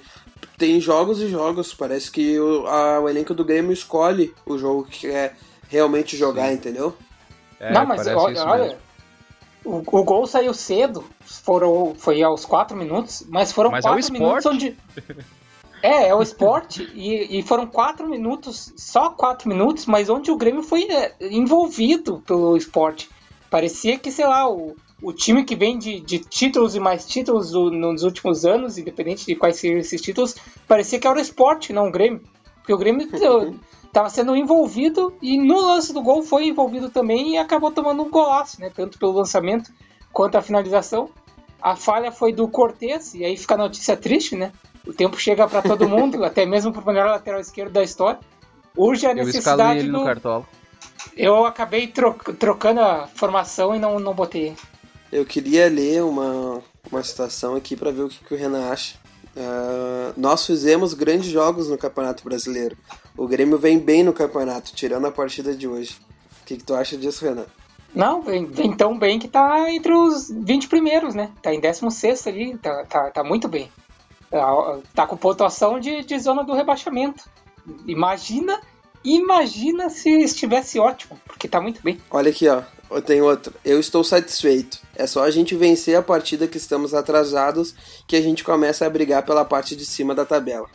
tem jogos e jogos. Parece que o, a, o elenco do Grêmio escolhe o jogo que quer realmente jogar, Sim. entendeu? É, Não, mas olha, olha o, o, gol saiu cedo, foram, foi aos 4 minutos, mas foram 4 é minutos onde. É, é o esporte, e, e, foram quatro minutos, só quatro minutos, mas onde o Grêmio foi é, envolvido pelo esporte. Parecia que, sei lá, o, o time que vem de, de títulos e mais títulos do, nos últimos anos, independente de quais sejam esses títulos, parecia que era o esporte, não o Grêmio. Porque o Grêmio estava sendo envolvido e no lance do gol foi envolvido também e acabou tomando um golaço, né? Tanto pelo lançamento quanto a finalização. A falha foi do Cortez, e aí fica a notícia triste, né? O tempo chega para todo mundo, até mesmo para o melhor lateral esquerdo da história. Urge a necessidade eu ele do... no cartola. Eu acabei tro... trocando a formação e não, não botei. Eu queria ler uma, uma situação aqui para ver o que, que, o Renan acha. Uh, nós fizemos grandes jogos no Campeonato Brasileiro. O Grêmio vem bem no campeonato, tirando a partida de hoje. O que, que tu acha disso, Renan? Não, vem, vem, tão bem que tá entre os 20 primeiros, né? Tá em 16 ali, tá, tá, tá muito bem. Tá com pontuação de, de zona do rebaixamento. Imagina, imagina se estivesse ótimo, porque tá muito bem. Olha aqui, ó. Tem outro. Eu estou satisfeito. É só a gente vencer a partida que estamos atrasados que a gente começa a brigar pela parte de cima da tabela.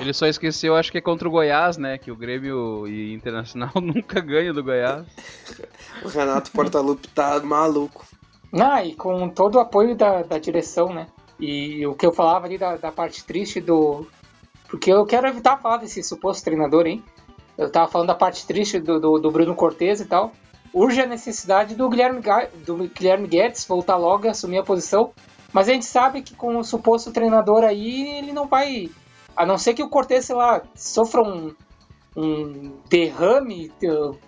Ele só esqueceu, acho que é contra o Goiás, né? Que o Grêmio e Internacional nunca ganham do Goiás. o Renato Portaluppi tá maluco. Ah, e com todo o apoio da, da direção, né? E o que eu falava ali da, da parte triste do. Porque eu quero evitar falar desse suposto treinador, hein? Eu tava falando da parte triste do, do, do Bruno Cortes e tal. Urge a necessidade do Guilherme, do Guilherme Guedes voltar logo e assumir a posição. Mas a gente sabe que com o suposto treinador aí, ele não vai. A não ser que o Cortes, sei lá, sofra um, um derrame,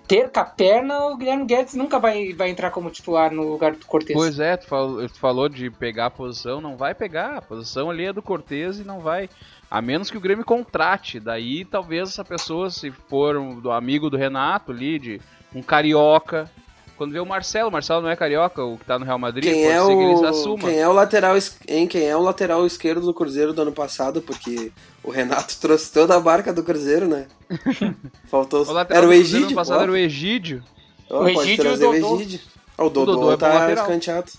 perca a perna, o Guilherme Guedes nunca vai, vai entrar como titular no lugar do Cortez. Pois é, tu falou, tu falou de pegar a posição, não vai pegar, a posição ali é do Cortez e não vai. A menos que o Grêmio contrate, daí talvez essa pessoa, se for um, do amigo do Renato ali, de um carioca, quando vê o Marcelo, o Marcelo não é carioca, o que tá no Real Madrid, quem pode é ser o, que ele assuma. Quem é o lateral, hein? Quem é o lateral esquerdo do Cruzeiro do ano passado, porque o Renato trouxe toda a barca do Cruzeiro, né? Faltou. O era o Egídio. Ano passado era o Egídio. Oh, o Egídio e o Dodô. O Egídio. Oh, o Dodô, o Dodô é tá escanteado.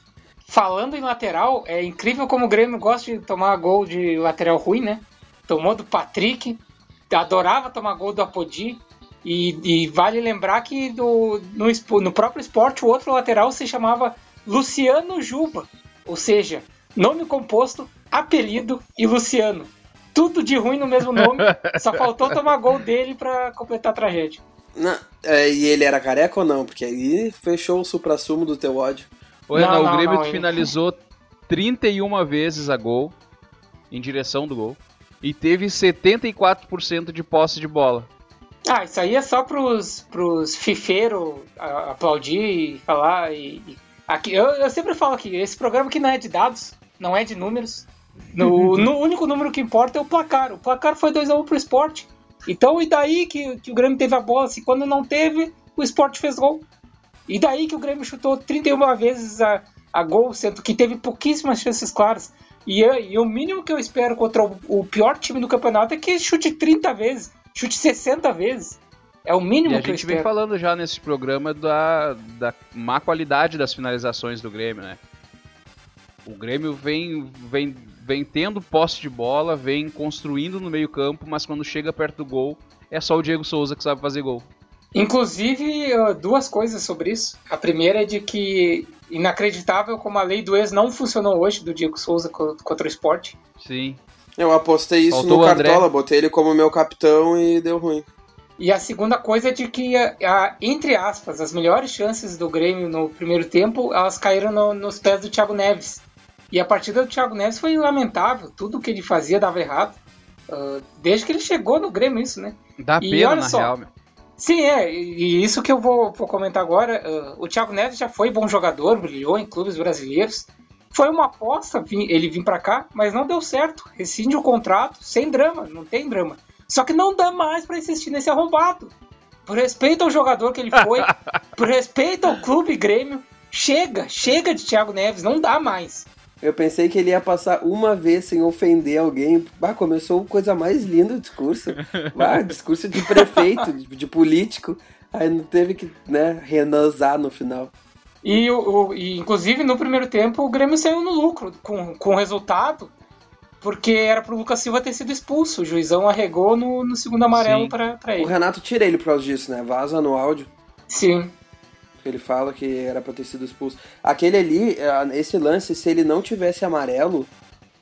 Falando em lateral, é incrível como o Grêmio gosta de tomar gol de lateral ruim, né? Tomou do Patrick, adorava tomar gol do Apodi. E, e, vale lembrar que do, no, no, próprio esporte o outro lateral se chamava Luciano Juba. Ou seja, nome composto, apelido e Luciano. Tudo de ruim no mesmo nome, só faltou tomar gol dele para completar a tragédia. Não, é, e ele era careca ou não? Porque aí fechou o supra-sumo do teu ódio. Ô, Renan, o Grêmio não, finalizou 31 vezes a gol, em direção do gol, e teve 74% de posse de bola. Ah, isso aí é só pros, pros fifeiros aplaudir e falar. E, e aqui, eu, eu sempre falo aqui, esse programa aqui não é de dados, não é de números. No, no único número que importa é o placar. O placar foi 2x1 pro esporte. Então, e daí que, que o Grêmio teve a bola? Se quando não teve, o esporte fez gol. E daí que o Grêmio chutou 31 vezes a, a gol, sendo que teve pouquíssimas chances claras. E, e o mínimo que eu espero contra o, o, pior time do campeonato é que chute 30 vezes, chute 60 vezes. É o mínimo e que. A gente vem falando já nesse programa da, da má qualidade das finalizações do Grêmio, né? O Grêmio vem, vem, vem tendo posse de bola, vem construindo no meio campo, mas quando chega perto do gol, é só o Diego Souza que sabe fazer gol. Inclusive, duas coisas sobre isso. A primeira é de que inacreditável como a lei do ex não funcionou hoje, do Diego Souza contra o esporte. Sim. Eu apostei isso Faltou no Cartola, botei ele como meu capitão e deu ruim. E a segunda coisa é de que, a, entre aspas, as melhores chances do Grêmio no primeiro tempo, elas caíram no, nos pés do Thiago Neves. E a partida do Thiago Neves foi lamentável, tudo que ele fazia dava errado. Uh, desde que ele chegou no Grêmio, isso, né? Dá e pena, na só, real, meu. Sim, é, e isso que eu vou, vou comentar agora. Uh, o Thiago Neves já foi bom jogador, brilhou em clubes brasileiros. Foi uma aposta ele vir para cá, mas não deu certo. Rescinde o contrato, sem drama, não tem drama. Só que não dá mais para insistir nesse arrombado. Por respeito ao jogador que ele foi, por respeito ao clube Grêmio, chega, chega de Thiago Neves, não dá mais. Eu pensei que ele ia passar uma vez sem ofender alguém. Bah, começou coisa mais linda o discurso. Bah, discurso de prefeito, de, de, político. Aí não teve que né, renasar no final. E, o, e, inclusive, no primeiro tempo, o Grêmio saiu no lucro com, com o resultado, porque era pro Lucas Silva ter sido expulso. O juizão arregou no, no segundo amarelo para ele. O Renato tira ele por causa disso, né? Vaza no áudio. Sim. Ele fala que era pra ter sido expulso. Aquele ali, é, esse lance, se ele não tivesse amarelo,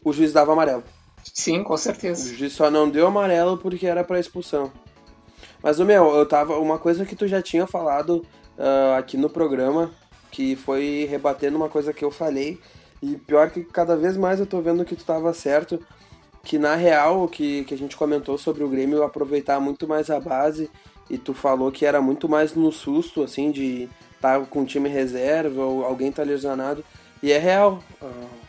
o juiz dava amarelo. Sim, com certeza. O juiz só não deu amarelo porque era pra expulsão. Mas, o meu, eu tava. Uma coisa que tu já tinha falado uh, aqui no programa, que foi rebatendo uma coisa que eu falei. E pior que cada vez mais eu tô vendo que tu tava certo. Que na real, que, que a gente comentou sobre o Grêmio aproveitar muito mais a base. E tu falou que era muito mais no susto, assim, de tá com time reserva ou alguém tá lesionado. E é real. Uh,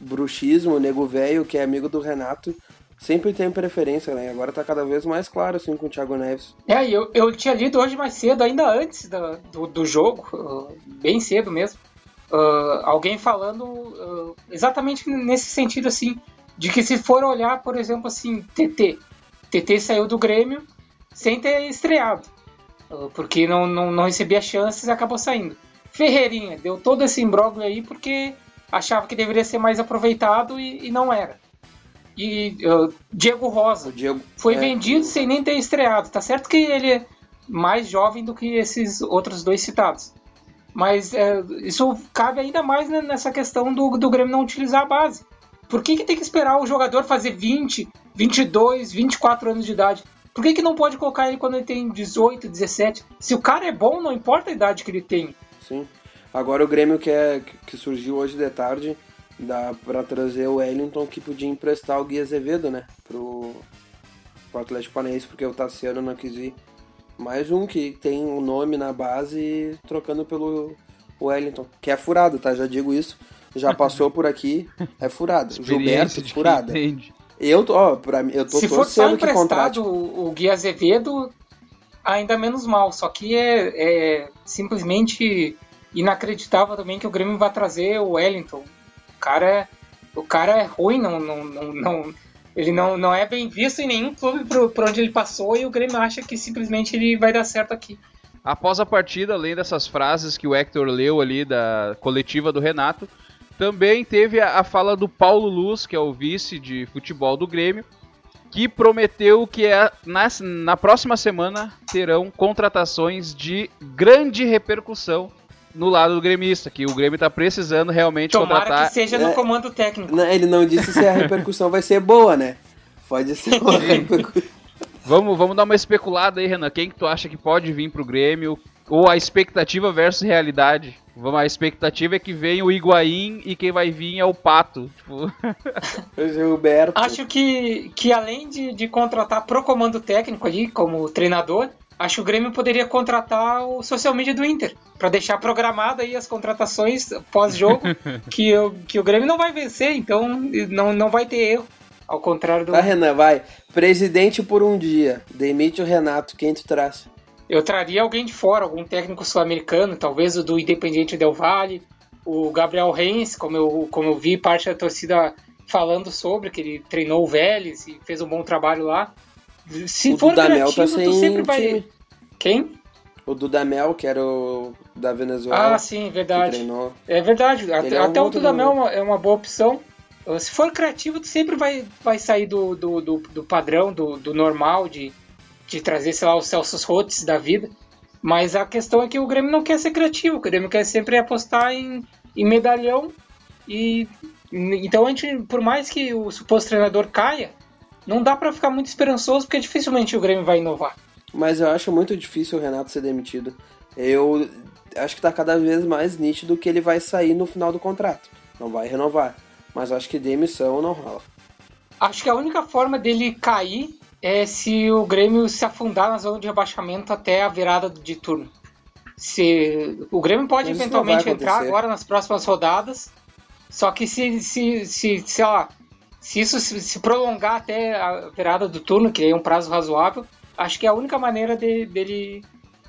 bruxismo, nego velho, que é amigo do Renato, sempre tem preferência, né? Agora tá cada vez mais claro, assim, com o Thiago Neves. É, eu, eu tinha lido hoje mais cedo, ainda antes do, do, do jogo, uh, bem cedo mesmo, uh, alguém falando uh, exatamente nesse sentido, assim, de que se for olhar, por exemplo, assim, TT. TT saiu do Grêmio sem ter estreado porque não, não, não recebia chances e acabou saindo. Ferreirinha deu todo esse imbróglio aí porque achava que deveria ser mais aproveitado e, e não era. E uh, Diego Rosa Diego, foi é, vendido sem nem ter estreado. Tá certo que ele é mais jovem do que esses outros dois citados. Mas é, isso cabe ainda mais nessa questão do, do Grêmio não utilizar a base. Por que, que tem que esperar o jogador fazer 20, 22, 24 anos de idade? Por que, que não pode colocar ele quando ele tem 18, 17? Se o cara é bom, não importa a idade que ele tem. Sim. Agora o Grêmio que, é, que surgiu hoje de tarde, dá para trazer o Wellington que podia emprestar o Gui Azevedo, né? Pro, pro Atlético Paranaense, porque o Tassiano não quis ir. Mais um que tem o um nome na base trocando pelo Wellington. Que é furado, tá? Já digo isso. Já passou por aqui, é furado. Gilberto, furada. Entende. Eu tô, ó, pra mim, eu tô Se for só emprestado o, o Gui Azevedo, ainda menos mal. Só que é, é, simplesmente inacreditável também que o Grêmio vai trazer o Wellington. O cara é, o cara é ruim, não, não, não, não ele não, não é bem visto em nenhum clube por, onde ele passou e o Grêmio acha que simplesmente ele vai dar certo aqui. Após a partida, além dessas frases que o Hector leu ali da coletiva do Renato, também teve a, a fala do Paulo Luz, que é o vice de futebol do Grêmio, que prometeu que é, na, na próxima semana terão contratações de grande repercussão no lado do gremista, que o Grêmio está precisando realmente Tomara contratar. que seja no é, comando técnico. Não, ele não disse se a repercussão vai ser boa, né? Pode ser uma repercussão. Vamos, vamos dar uma especulada aí, Renan. Quem que tu acha que pode vir pro Grêmio? Ou a expectativa versus realidade? Vamos, a expectativa é que venha o Higuaín e quem vai vir é o Pato. Tipo... Gilberto. Acho que, que além de, de contratar pro comando técnico ali, como treinador, acho que o Grêmio poderia contratar o social media do Inter, para deixar programado aí as contratações pós-jogo, que, o, que o Grêmio não vai vencer, então não, não vai ter erro. Ao contrário do. Tá, Renan, vai. Presidente por um dia. Demite o Renato. Quem tu traz? Eu traria alguém de fora, algum técnico sul-americano, talvez o do Independiente Del Valle, o Gabriel Reis, como eu, como eu vi parte da torcida falando sobre, que ele treinou o Vélez e fez um bom trabalho lá. Se O for Dudamel tá criativo, tu sem sempre vai. time. Quem? O Dudamel, que era o da Venezuela. Ah, sim, verdade. É verdade. Até, é um até o Dudamel é uma, é uma boa opção. Se for criativo, tu sempre vai, vai sair do, do, do, do padrão, do, do normal, de, de trazer, sei lá, os Celso Rotes da vida. Mas a questão é que o Grêmio não quer ser criativo, o Grêmio quer sempre apostar em, em medalhão. E então a gente, por mais que o suposto treinador caia, não dá pra ficar muito esperançoso, porque dificilmente o Grêmio vai inovar. Mas eu acho muito difícil o Renato ser demitido. Eu acho que tá cada vez mais nítido que ele vai sair no final do contrato. Não vai renovar. Mas eu acho que demissão não rola. Acho que a única forma dele cair é se o Grêmio se afundar na zona de rebaixamento até a virada de turno. Se o Grêmio pode Mas eventualmente entrar agora nas próximas rodadas, só que se, se, se sei lá, se isso se, prolongar até a virada do turno, que é um prazo razoável, acho que é a única maneira de- dele,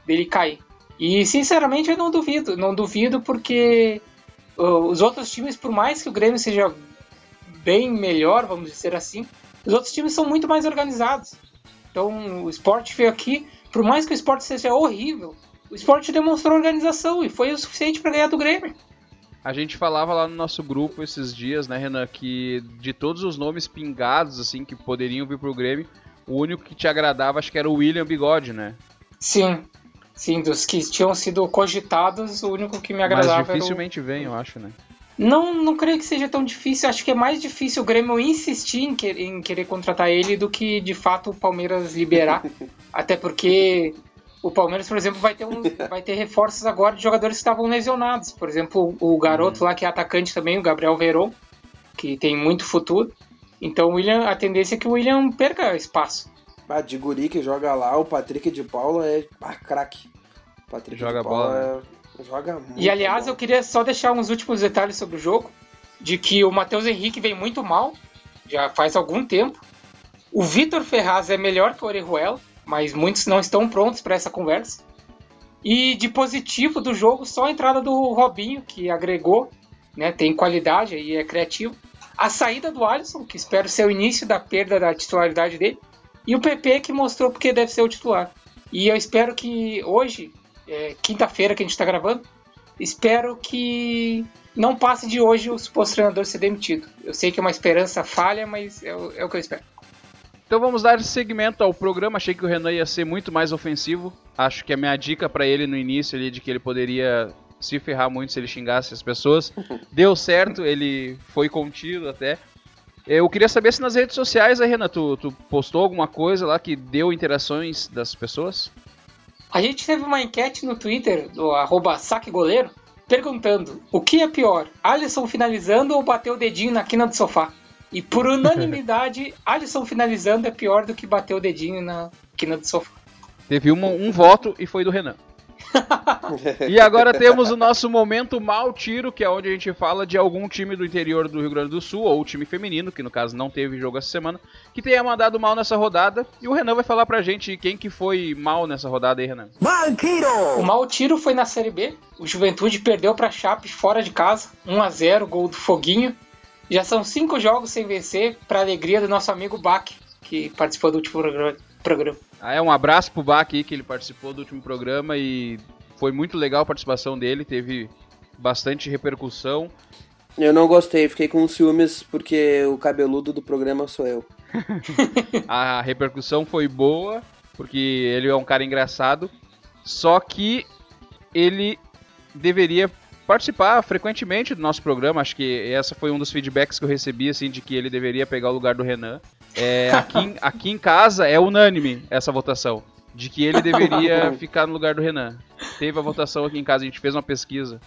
dele cair. E sinceramente eu não duvido, não duvido porque os outros times, por mais que o Grêmio seja bem melhor, vamos dizer assim, os outros times são muito mais organizados. Então o esporte veio aqui, por mais que o esporte seja horrível, o esporte demonstrou organização e foi o suficiente para ganhar do Grêmio. A gente falava lá no nosso grupo esses dias, né, Renan, que de todos os nomes pingados, assim, que poderiam vir pro Grêmio, o único que te agradava acho que era o William Bigode, né? Sim, sim, dos que tinham sido cogitados, o único que me Mas agradava era o... dificilmente vem, eu acho, né? Não, não creio que seja tão difícil. Acho que é mais difícil o Grêmio insistir em, que- em querer contratar ele do que de fato o Palmeiras liberar. Até porque o Palmeiras, por exemplo, vai ter, um, vai ter reforços agora de jogadores que estavam lesionados. Por exemplo, o garoto lá que é atacante também, o Gabriel Veron, que tem muito futuro. Então o William, a tendência é que o William perca espaço. Ah, de guri que joga lá, o Patrick de Paula é ah, craque. Patrick Joga de Paula bola, é- joga muito. E aliás, eu bola. queria só deixar uns últimos detalhes sobre o jogo. De que o Matheus Henrique vem muito mal, já faz algum tempo. O Vitor Ferraz é melhor que o Orejuela, mas muitos não estão prontos para essa conversa. E de positivo do jogo, só a entrada do Robinho, que agregou, né, tem qualidade e é criativo. A saída do Alisson, que espero ser o início da perda da titularidade dele. E o PP, que mostrou porque deve ser o titular. E eu espero que hoje, é, quinta-feira que a gente está gravando, espero que não passe de hoje o suposto treinador ser demitido. Eu sei que é uma esperança falha, mas é o, é o que eu espero. Então vamos dar seguimento ao programa. Achei que o Renan ia ser muito mais ofensivo. Acho que a minha dica pra ele no início ali de que ele poderia se ferrar muito se ele xingasse as pessoas deu certo. Ele foi contido até. Eu queria saber se nas redes sociais, aí, Renan, tu, tu postou alguma coisa lá que deu interações das pessoas? A gente teve uma enquete no Twitter, do arroba saquegoleiro, perguntando o que é pior, Alisson finalizando ou bater o dedinho na quina do sofá? E por unanimidade, Alisson finalizando é pior do que bater o dedinho na quina do sofá. Teve uma- um voto e foi do Renan. E agora temos o nosso momento mal tiro, que é onde a gente fala de algum time do interior do Rio Grande do Sul, ou o time feminino, que no caso não teve jogo essa semana, que tenha mandado mal nessa rodada. E o Renan vai falar pra gente quem que foi mal nessa rodada aí, Renan. O mau tiro foi na Série B. O Juventude perdeu para Chape fora de casa, 1 a 0 gol do Foguinho. Já são cinco jogos sem vencer, para alegria do nosso amigo Bach, que participou do último programa-. Ah, é um abraço pro Bach aí, que ele participou do último programa e foi muito legal a participação dele, teve bastante repercussão. Eu não gostei, fiquei com ciúmes porque o cabeludo do programa sou eu. A repercussão foi boa, porque ele é um cara engraçado, só que ele deveria participar frequentemente do nosso programa. Acho que essa foi um dos feedbacks que eu recebi, assim, de que ele deveria pegar o lugar do Renan. É, aqui, aqui em casa é unânime essa votação. De que ele deveria ficar no lugar do Renan. Teve a votação aqui em casa, a gente fez uma pesquisa.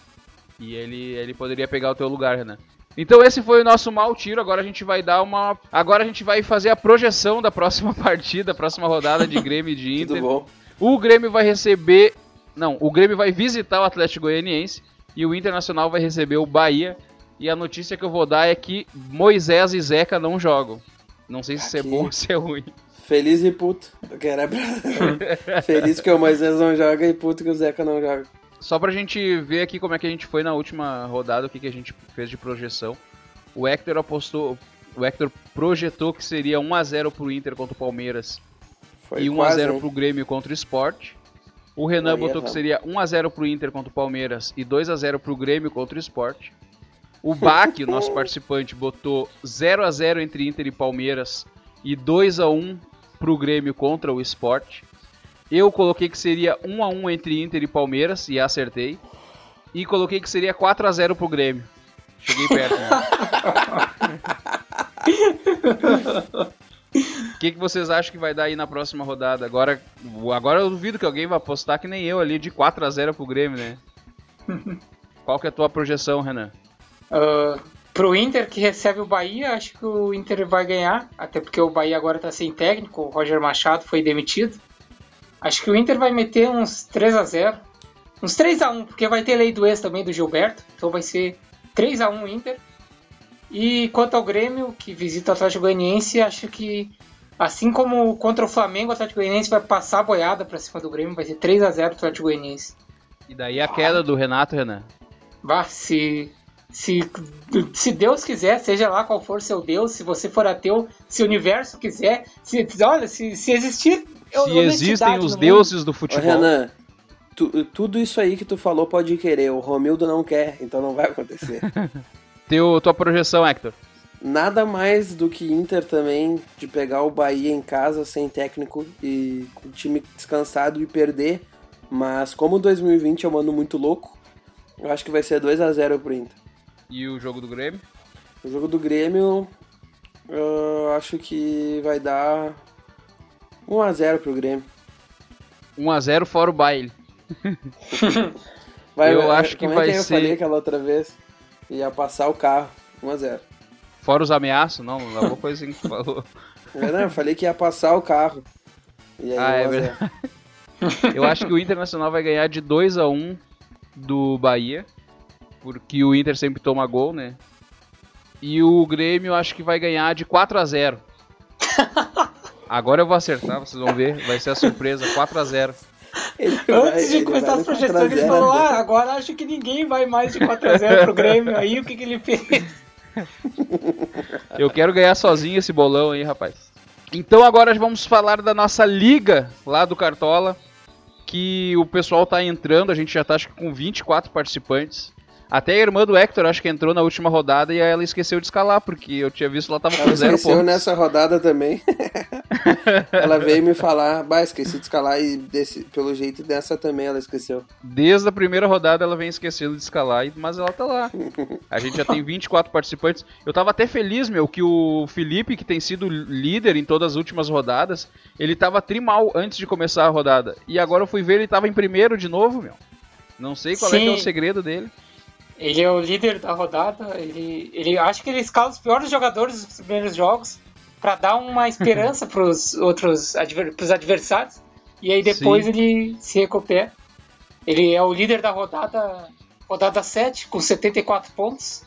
E ele, ele poderia pegar o teu lugar, Renan. Então esse foi o nosso mal tiro. Agora a gente vai dar uma. Agora a gente vai fazer a projeção da próxima partida, próxima rodada de Grêmio e de Inter. Tudo bom. O Grêmio vai receber. Não, o Grêmio vai visitar o Atlético Goianiense e o Internacional vai receber o Bahia. E a notícia que eu vou dar é que Moisés e Zeca não jogam. Não sei se isso é bom ou se é ruim. Feliz e puto. Eu quero é Feliz que o Moisés não joga e puto que o Zeca não joga. Só pra gente ver aqui como é que a gente foi na última rodada, o que, que a gente fez de projeção. O Hector apostou. O Hector projetou que seria 1x0 pro Inter contra o Palmeiras Foi e 1x0 quase, hein? pro Grêmio contra o Sport. O Renan Aí botou que seria 1x0 pro Inter contra o Palmeiras e 2x0 pro Grêmio contra o Sport. O Bach, o nosso participante, botou 0x0 entre Inter e Palmeiras e 2x1 pro Grêmio contra o Sport. Eu coloquei que seria 1x1 entre Inter e Palmeiras e acertei. E coloquei que seria 4x0 pro Grêmio. Cheguei perto. Né? O que, que vocês acham que vai dar aí na próxima rodada? Agora, agora eu duvido que alguém vai apostar que nem eu ali de 4 a 0 pro Grêmio, né? Qual que é a tua projeção, Renan? Ah, pro Inter que recebe o Bahia, acho que o Inter vai ganhar, até porque o Bahia agora tá sem técnico, o Roger Machado foi demitido. Acho que o Inter vai meter uns 3 a 0 Uns 3 a 1 porque vai ter lei do ex também do Gilberto, então vai ser 3 a 1 Inter. E quanto ao Grêmio, que visita o Atlético Goianiense, acho que assim como contra o Flamengo, o Atlético Goianiense vai passar a boiada pra cima do Grêmio, vai ser 3 a 0 o Atlético Goianiense. E daí a queda do Renato, Renan? Vá, se, se, se Deus quiser, seja lá qual for seu Deus, se você for ateu, se o universo quiser, se, olha, se, se existir. Se existem os no mundo- deuses do Ô, futebol. Renan, tu- tudo isso aí que tu falou pode querer. O Romildo não quer, então não vai acontecer. Teu, tua projeção, Hector. Nada mais do que Inter também de pegar o Bahia em casa sem técnico e com o time descansado e perder. Mas como 2020 é um ano muito louco, eu acho que vai ser 2 a 0 pro Inter. E o jogo do Grêmio? O jogo do Grêmio, eu acho que vai dar 1 a 0 pro Grêmio. 1 a 0 fora o baile. Vai, Eu vai- acho que é vai eu ser- falei aquela outra vez? Ia passar o carro. 1 a 0 Fora os ameaços? Não, não alguma coisa assim que tu falou. Não, eu falei que ia passar o carro. E aí, Ah, é 1 a 0. verdade. Eu acho que o Internacional vai ganhar de 2 a 1 do Bahia, porque o Inter sempre toma gol, né? E o Grêmio eu acho que vai ganhar de 4 a 0. Agora eu vou acertar, vocês vão ver, vai ser a surpresa, 4 a 0. Ele vai- Antes de começar as projeções, ele 4x0, falou: ah, agora acho que ninguém vai mais de 4x0 pro Grêmio. Aí o que, que ele fez? Eu quero ganhar sozinho esse bolão aí, rapaz. Então agora vamos falar da nossa liga lá do Cartola, que o pessoal tá entrando, a gente já tá acho que com 24 participantes. Até a irmã do Hector acho que entrou na última rodada e ela esqueceu de escalar, porque eu tinha visto ela tava com Ela zero esqueceu pontos. nessa rodada também. ela veio me falar, bah, esqueci de escalar e desse, pelo jeito dessa também ela esqueceu. Desde a primeira rodada ela vem esquecendo de escalar, e- mas ela tá lá. A gente já tem 24 participantes. Eu tava até feliz, meu, que o Felipe, que tem sido líder em todas as últimas rodadas, ele tava trimal antes de começar a rodada. E agora eu fui ver, ele tava em primeiro de novo, meu. Não sei qual é, que é o Sim. segredo dele. Ele é o líder da rodada. Ele, ele acho que ele escala os piores jogadores dos primeiros jogos pra dar uma esperança pros outros adver, pros adversários. E aí depois Sim. ele se recupera. Ele é o líder da rodada, rodada 7, com 74 pontos.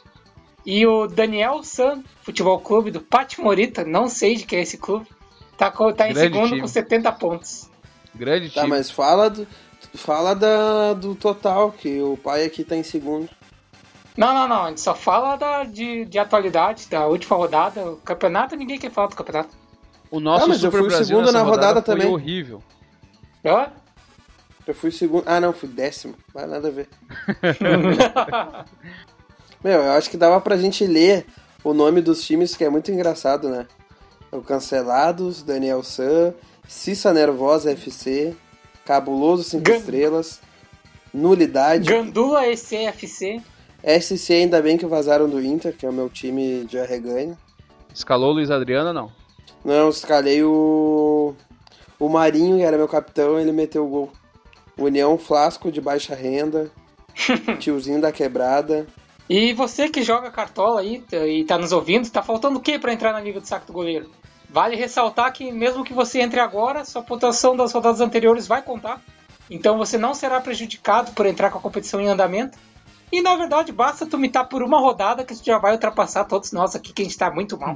E o Daniel San, Futebol Clube do Pati Morita, não sei de que é esse clube, tá, tá em Grande segundo time. com 70 pontos. Grande Tá, time. mas fala do, fala da, do total, que o pai aqui tá em segundo. Não, não, não. A gente só fala da, de, de atualidade, da última rodada. O campeonato, ninguém quer falar do campeonato. O nosso Ah, mas eu Super fui o Brasil segundo nessa na rodada foi também. horrível. Hã? Eu fui segundo. Ah, não, fui décimo. Não vai nada a ver. Meu, eu acho que dava pra gente ler o nome dos times, que é muito engraçado, né? O Cancelados, Daniel San, Cissa Nervosa FC, Cabuloso 5 Gan- Estrelas, nulidade. Gandula ECFC. SC ainda bem que vazaram do Inter, que é o meu time de arreganho. Escalou o Luiz Adriano ou não? Não, escalei o. O Marinho, que era meu capitão, ele meteu o gol. União Flasco de baixa renda. tiozinho da quebrada. E você que joga cartola aí e tá nos ouvindo, tá faltando o que para entrar na Liga do Saco do Goleiro? Vale ressaltar que mesmo que você entre agora, sua pontuação das rodadas anteriores vai contar. Então você não será prejudicado por entrar com a competição em andamento. E na verdade, basta tu mitar por uma rodada que tu já vai ultrapassar todos nós aqui, que a gente tá muito mal.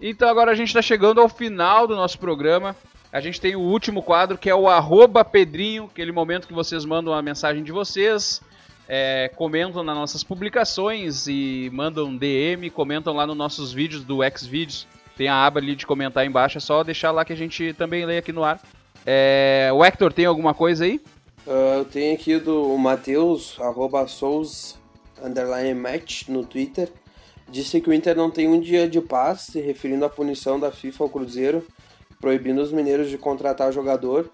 Então agora a gente está chegando ao final do nosso programa. A gente tem o último quadro que é o arroba Pedrinho, aquele momento que vocês mandam a mensagem de vocês, é, comentam nas nossas publicações e mandam DM, comentam lá nos nossos vídeos do Xvideos. Tem a aba ali de comentar embaixo, é só deixar lá que a gente também lê aqui no ar. É, o Hector tem alguma coisa aí? Uh, eu tenho aqui do Matheus, arroba Souls, underline match no Twitter disse que o Inter não tem um dia de paz, se referindo à punição da FIFA ao Cruzeiro, proibindo os mineiros de contratar jogador,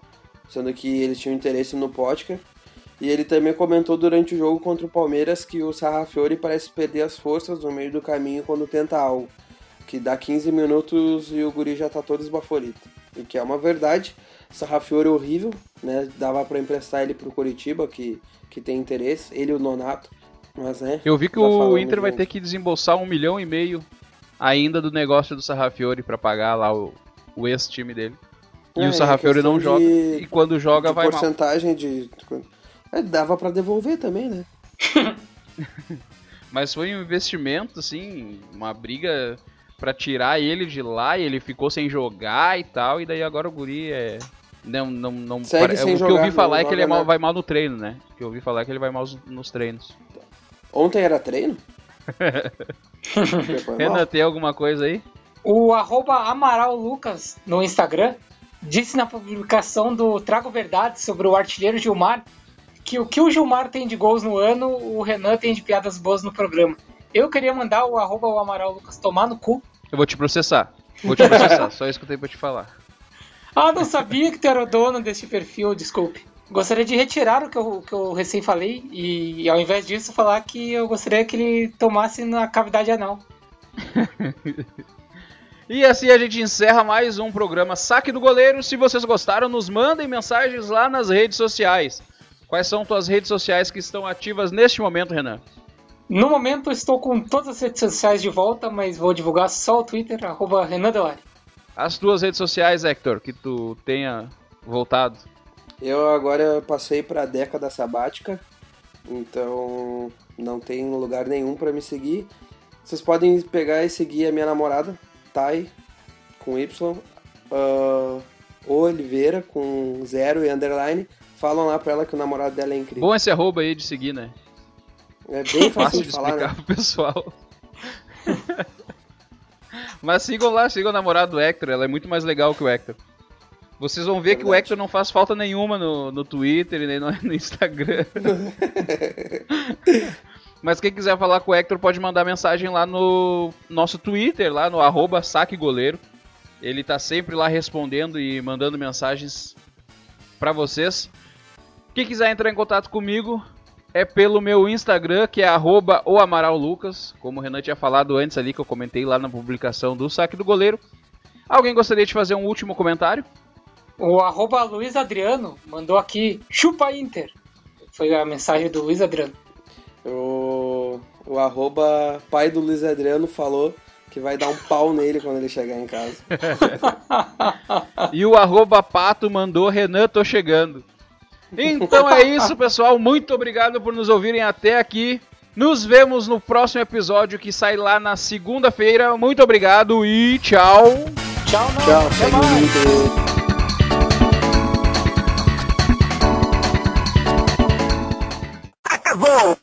sendo que eles tinham interesse no Potker. E ele também comentou durante o jogo contra o Palmeiras que o Sarrafiori parece perder as forças no meio do caminho quando tenta algo, que dá 15 minutos e o guri já tá todo esbaforido. E que é uma verdade. Sarrafiori é horrível, né? Dava para emprestar ele pro Curitiba, que, que tem interesse, ele e o Nonato. Mas é. Eu vi que o Inter vai ter que desembolsar um milhão e meio ainda do negócio do Sarrafiori para pagar lá o, o ex-time dele. E é, o Sarrafiori não de, joga. E quando joga vai porcentagem mal. de. É, dava para devolver também, né? Mas foi um investimento, assim, uma briga para tirar ele de lá e ele ficou sem jogar e tal. E daí agora o Guri é. Não, não, não. Segue o que eu ouvi falar é que ele é mal, vai mal no treino, né? O que eu ouvi falar é que ele vai mal nos treinos. Ontem era treino? Renan, tem alguma coisa aí? O arroba Amaral Lucas no Instagram disse na publicação do Trago Verdade sobre o artilheiro Gilmar que o que o Gilmar tem de gols no ano, o Renan tem de piadas boas no programa. Eu queria mandar o arroba o Amaral Lucas tomar no cu. Eu vou te processar. Vou te processar, só isso que eu tenho pra te falar. Ah, não sabia que tu era o dono desse perfil, desculpe. Gostaria de retirar o que eu, que eu recém falei e, ao invés disso, falar que eu gostaria que ele tomasse na cavidade anal. e assim a gente encerra mais um programa Saque do Goleiro. Se vocês gostaram, nos mandem mensagens lá nas redes sociais. Quais são tuas redes sociais que estão ativas neste momento, Renan? No momento estou com todas as redes sociais de volta, mas vou divulgar só o Twitter, arroba Renan Delari. As tuas redes sociais, Hector, que tu tenha voltado. Eu agora passei para a década sabática, então não tem lugar nenhum para me seguir. Vocês podem pegar e seguir a minha namorada, Thay, com Y, uh, Oliveira, com zero e underline. Falam lá pra ela que o namorado dela é incrível. Bom esse arroba aí de seguir, né? É bem fácil, fácil de, falar, explicar né? pro pessoal. Mas sigam lá, sigam o namorado do Hector, ela é muito mais legal que o Hector. Vocês vão ver é que o Hector não faz falta nenhuma no, no Twitter e nem no, no Instagram. Mas quem quiser falar com o Hector pode mandar mensagem lá no nosso Twitter, lá no arroba saquegoleiro. Ele tá sempre lá respondendo e mandando mensagens para vocês. Quem quiser entrar em contato comigo é pelo meu Instagram, que é arroba o Amaral Lucas, como o Renan tinha falado antes ali, que eu comentei lá na publicação do Saque do Goleiro. Alguém gostaria de fazer um último comentário? O arroba Luiz Adriano mandou aqui, chupa Inter. Foi a mensagem do Luiz Adriano. O, o arroba pai do Luiz Adriano falou que vai dar um pau nele quando ele chegar em casa. e o arroba pato mandou, Renan, tô chegando. Então é isso, pessoal. Muito obrigado por nos ouvirem até aqui. Nos vemos no próximo episódio que sai lá na segunda-feira. Muito obrigado e tchau. Tchau, não. Tchau, até mais. Acabou!